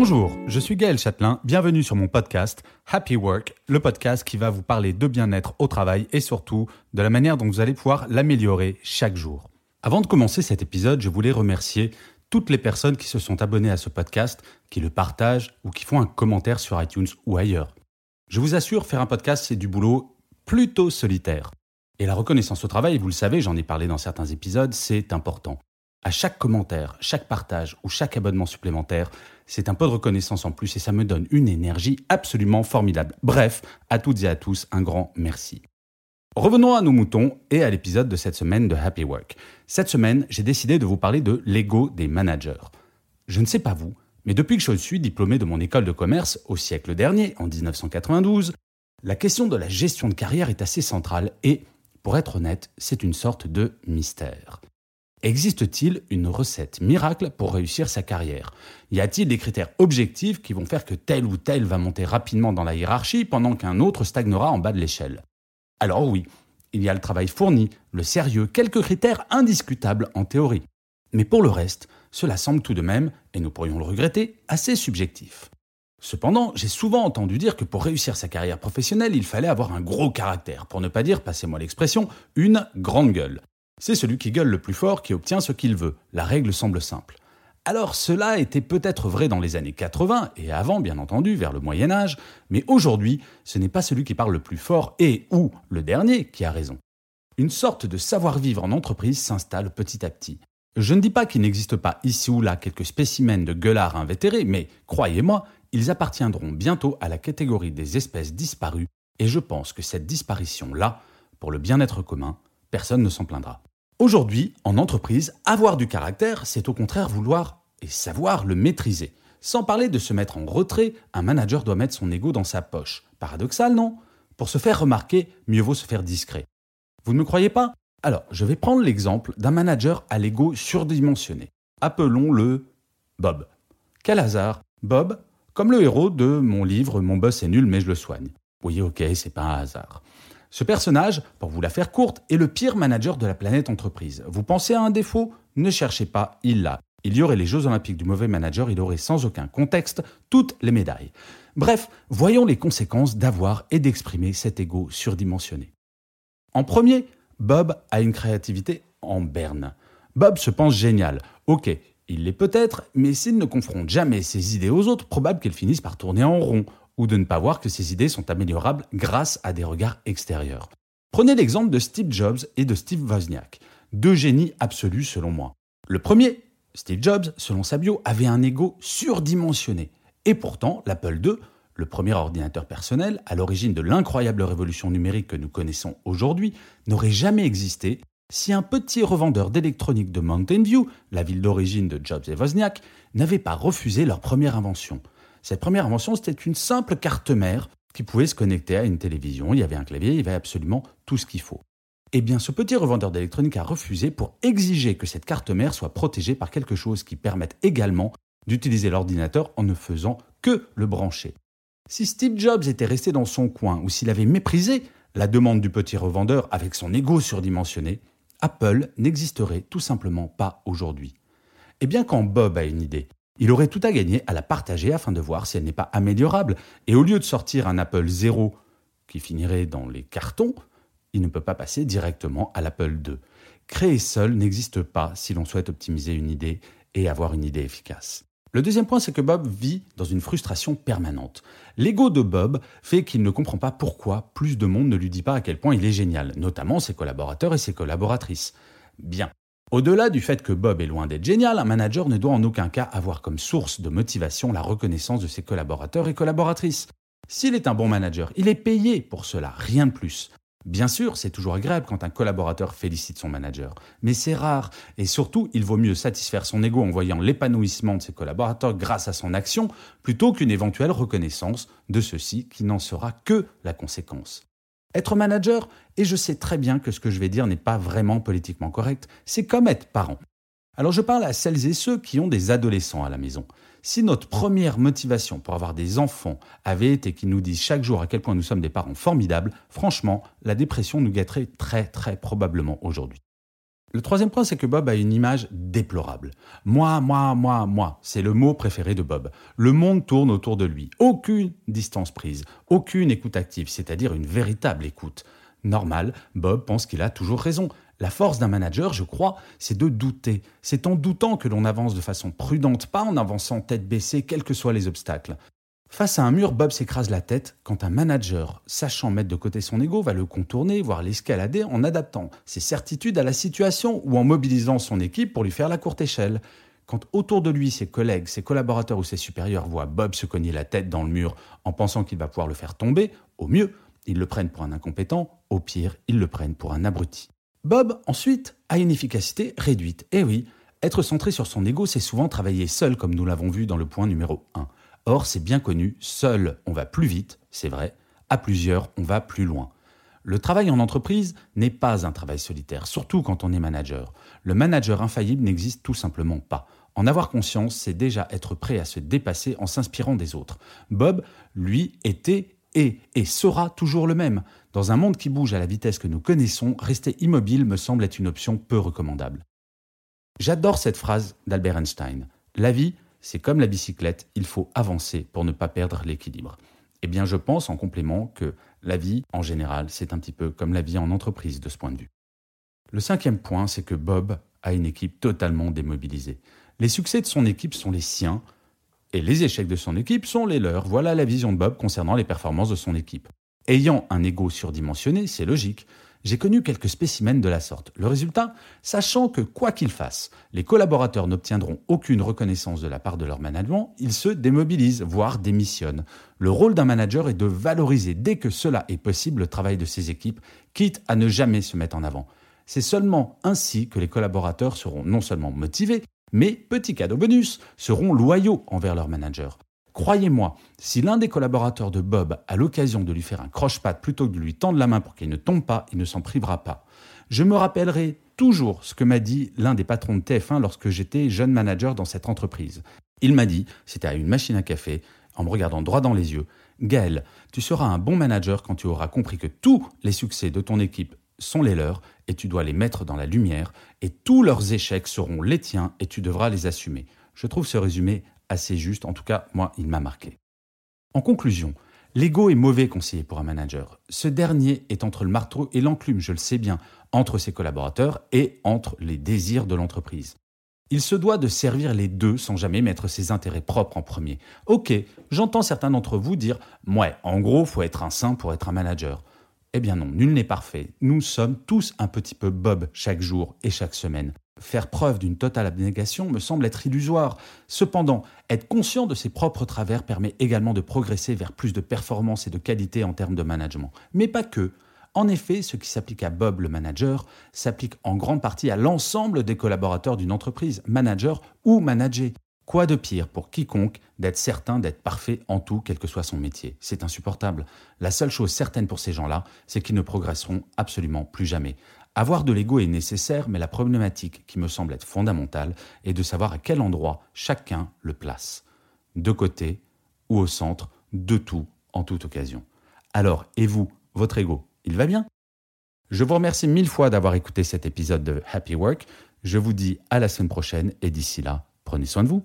Bonjour, je suis Gaël Châtelain, bienvenue sur mon podcast Happy Work, le podcast qui va vous parler de bien-être au travail et surtout de la manière dont vous allez pouvoir l'améliorer chaque jour. Avant de commencer cet épisode, je voulais remercier toutes les personnes qui se sont abonnées à ce podcast, qui le partagent ou qui font un commentaire sur iTunes ou ailleurs. Je vous assure, faire un podcast, c'est du boulot plutôt solitaire. Et la reconnaissance au travail, vous le savez, j'en ai parlé dans certains épisodes, c'est important. À chaque commentaire, chaque partage ou chaque abonnement supplémentaire, c'est un peu de reconnaissance en plus et ça me donne une énergie absolument formidable. Bref, à toutes et à tous, un grand merci. Revenons à nos moutons et à l'épisode de cette semaine de Happy Work. Cette semaine, j'ai décidé de vous parler de l'ego des managers. Je ne sais pas vous, mais depuis que je suis diplômé de mon école de commerce au siècle dernier, en 1992, la question de la gestion de carrière est assez centrale et, pour être honnête, c'est une sorte de mystère. Existe-t-il une recette miracle pour réussir sa carrière? Y a-t-il des critères objectifs qui vont faire que tel ou tel va monter rapidement dans la hiérarchie pendant qu'un autre stagnera en bas de l'échelle? Alors oui, il y a le travail fourni, le sérieux, quelques critères indiscutables en théorie. Mais pour le reste, cela semble tout de même, et nous pourrions le regretter, assez subjectif. Cependant, j'ai souvent entendu dire que pour réussir sa carrière professionnelle, il fallait avoir un gros caractère, pour ne pas dire, passez-moi l'expression, une grande gueule. C'est celui qui gueule le plus fort qui obtient ce qu'il veut. La règle semble simple. Alors cela était peut-être vrai dans les années 80 et avant bien entendu vers le Moyen Âge, mais aujourd'hui ce n'est pas celui qui parle le plus fort et ou le dernier qui a raison. Une sorte de savoir-vivre en entreprise s'installe petit à petit. Je ne dis pas qu'il n'existe pas ici ou là quelques spécimens de gueulards invétérés, mais croyez-moi, ils appartiendront bientôt à la catégorie des espèces disparues, et je pense que cette disparition-là, pour le bien-être commun, personne ne s'en plaindra. Aujourd'hui, en entreprise, avoir du caractère, c'est au contraire vouloir et savoir le maîtriser. Sans parler de se mettre en retrait, un manager doit mettre son ego dans sa poche. Paradoxal, non? Pour se faire remarquer, mieux vaut se faire discret. Vous ne me croyez pas? Alors, je vais prendre l'exemple d'un manager à l'ego surdimensionné. Appelons-le Bob. Quel hasard Bob, comme le héros de mon livre Mon boss est nul mais je le soigne. Oui, ok, c'est pas un hasard. Ce personnage, pour vous la faire courte, est le pire manager de la planète entreprise. Vous pensez à un défaut? Ne cherchez pas, il l'a. Il y aurait les Jeux olympiques du mauvais manager, il aurait sans aucun contexte toutes les médailles. Bref, voyons les conséquences d'avoir et d'exprimer cet ego surdimensionné. En premier, Bob a une créativité en berne. Bob se pense génial. Ok, il l'est peut-être, mais s'il ne confronte jamais ses idées aux autres, probable qu'elles finissent par tourner en rond, ou de ne pas voir que ses idées sont améliorables grâce à des regards extérieurs. Prenez l'exemple de Steve Jobs et de Steve Wozniak, deux génies absolus selon moi. Le premier, Steve Jobs, selon sa bio, avait un ego surdimensionné. Et pourtant, l'Apple II, le premier ordinateur personnel, à l'origine de l'incroyable révolution numérique que nous connaissons aujourd'hui, n'aurait jamais existé si un petit revendeur d'électronique de Mountain View, la ville d'origine de Jobs et Wozniak, n'avait pas refusé leur première invention. Cette première invention, c'était une simple carte mère qui pouvait se connecter à une télévision. Il y avait un clavier, il y avait absolument tout ce qu'il faut. Eh bien, ce petit revendeur d'électronique a refusé pour exiger que cette carte mère soit protégée par quelque chose qui permette également d'utiliser l'ordinateur en ne faisant que le brancher. Si Steve Jobs était resté dans son coin ou s'il avait méprisé la demande du petit revendeur avec son ego surdimensionné, Apple n'existerait tout simplement pas aujourd'hui. Eh bien, quand Bob a une idée, il aurait tout à gagner à la partager afin de voir si elle n'est pas améliorable. Et au lieu de sortir un Apple 0 qui finirait dans les cartons, il ne peut pas passer directement à l'Apple 2. Créer seul n'existe pas si l'on souhaite optimiser une idée et avoir une idée efficace. Le deuxième point, c'est que Bob vit dans une frustration permanente. L'ego de Bob fait qu'il ne comprend pas pourquoi plus de monde ne lui dit pas à quel point il est génial, notamment ses collaborateurs et ses collaboratrices. Bien, au-delà du fait que Bob est loin d'être génial, un manager ne doit en aucun cas avoir comme source de motivation la reconnaissance de ses collaborateurs et collaboratrices. S'il est un bon manager, il est payé pour cela, rien de plus. Bien sûr, c'est toujours agréable quand un collaborateur félicite son manager, mais c'est rare, et surtout, il vaut mieux satisfaire son ego en voyant l'épanouissement de ses collaborateurs grâce à son action, plutôt qu'une éventuelle reconnaissance de ceux-ci qui n'en sera que la conséquence. Être manager, et je sais très bien que ce que je vais dire n'est pas vraiment politiquement correct, c'est comme être parent. Alors je parle à celles et ceux qui ont des adolescents à la maison. Si notre première motivation pour avoir des enfants avait été qu'ils nous disent chaque jour à quel point nous sommes des parents formidables, franchement, la dépression nous gâterait très très probablement aujourd'hui. Le troisième point, c'est que Bob a une image déplorable. Moi, moi, moi, moi, c'est le mot préféré de Bob. Le monde tourne autour de lui. Aucune distance prise, aucune écoute active, c'est-à-dire une véritable écoute. Normal, Bob pense qu'il a toujours raison. La force d'un manager, je crois, c'est de douter. C'est en doutant que l'on avance de façon prudente, pas en avançant tête baissée, quels que soient les obstacles. Face à un mur, Bob s'écrase la tête quand un manager, sachant mettre de côté son ego, va le contourner, voire l'escalader en adaptant ses certitudes à la situation ou en mobilisant son équipe pour lui faire la courte échelle. Quand autour de lui, ses collègues, ses collaborateurs ou ses supérieurs voient Bob se cogner la tête dans le mur en pensant qu'il va pouvoir le faire tomber, au mieux, ils le prennent pour un incompétent, au pire, ils le prennent pour un abruti. Bob, ensuite, a une efficacité réduite. Eh oui, être centré sur son ego, c'est souvent travailler seul, comme nous l'avons vu dans le point numéro 1. Or, c'est bien connu, seul, on va plus vite, c'est vrai, à plusieurs, on va plus loin. Le travail en entreprise n'est pas un travail solitaire, surtout quand on est manager. Le manager infaillible n'existe tout simplement pas. En avoir conscience, c'est déjà être prêt à se dépasser en s'inspirant des autres. Bob, lui, était et sera toujours le même. Dans un monde qui bouge à la vitesse que nous connaissons, rester immobile me semble être une option peu recommandable. J'adore cette phrase d'Albert Einstein. La vie, c'est comme la bicyclette, il faut avancer pour ne pas perdre l'équilibre. Eh bien, je pense en complément que la vie, en général, c'est un petit peu comme la vie en entreprise de ce point de vue. Le cinquième point, c'est que Bob a une équipe totalement démobilisée. Les succès de son équipe sont les siens, et les échecs de son équipe sont les leurs. Voilà la vision de Bob concernant les performances de son équipe. Ayant un ego surdimensionné, c'est logique. J'ai connu quelques spécimens de la sorte. Le résultat Sachant que quoi qu'ils fassent, les collaborateurs n'obtiendront aucune reconnaissance de la part de leur management, ils se démobilisent, voire démissionnent. Le rôle d'un manager est de valoriser dès que cela est possible le travail de ses équipes, quitte à ne jamais se mettre en avant. C'est seulement ainsi que les collaborateurs seront non seulement motivés, mais, petit cadeau bonus, seront loyaux envers leur manager. Croyez-moi, si l'un des collaborateurs de Bob a l'occasion de lui faire un croche-patte plutôt que de lui tendre la main pour qu'il ne tombe pas, il ne s'en privera pas. Je me rappellerai toujours ce que m'a dit l'un des patrons de TF1 lorsque j'étais jeune manager dans cette entreprise. Il m'a dit, c'était à une machine à café, en me regardant droit dans les yeux, Gaël, tu seras un bon manager quand tu auras compris que tous les succès de ton équipe sont les leurs et tu dois les mettre dans la lumière et tous leurs échecs seront les tiens et tu devras les assumer. Je trouve ce résumé assez juste, en tout cas moi il m'a marqué. En conclusion, l'ego est mauvais conseiller pour un manager. Ce dernier est entre le marteau et l'enclume, je le sais bien, entre ses collaborateurs et entre les désirs de l'entreprise. Il se doit de servir les deux sans jamais mettre ses intérêts propres en premier. Ok, j'entends certains d'entre vous dire Ouais, en gros, faut être un saint pour être un manager. Eh bien non, nul n'est parfait. Nous sommes tous un petit peu Bob chaque jour et chaque semaine. Faire preuve d'une totale abnégation me semble être illusoire. Cependant, être conscient de ses propres travers permet également de progresser vers plus de performance et de qualité en termes de management. Mais pas que. En effet, ce qui s'applique à Bob le manager s'applique en grande partie à l'ensemble des collaborateurs d'une entreprise, manager ou manager. Quoi de pire pour quiconque d'être certain d'être parfait en tout, quel que soit son métier? C'est insupportable. La seule chose certaine pour ces gens-là, c'est qu'ils ne progresseront absolument plus jamais. Avoir de l'ego est nécessaire, mais la problématique qui me semble être fondamentale est de savoir à quel endroit chacun le place. De côté ou au centre, de tout, en toute occasion. Alors, et vous, votre ego, il va bien? Je vous remercie mille fois d'avoir écouté cet épisode de Happy Work. Je vous dis à la semaine prochaine et d'ici là, prenez soin de vous.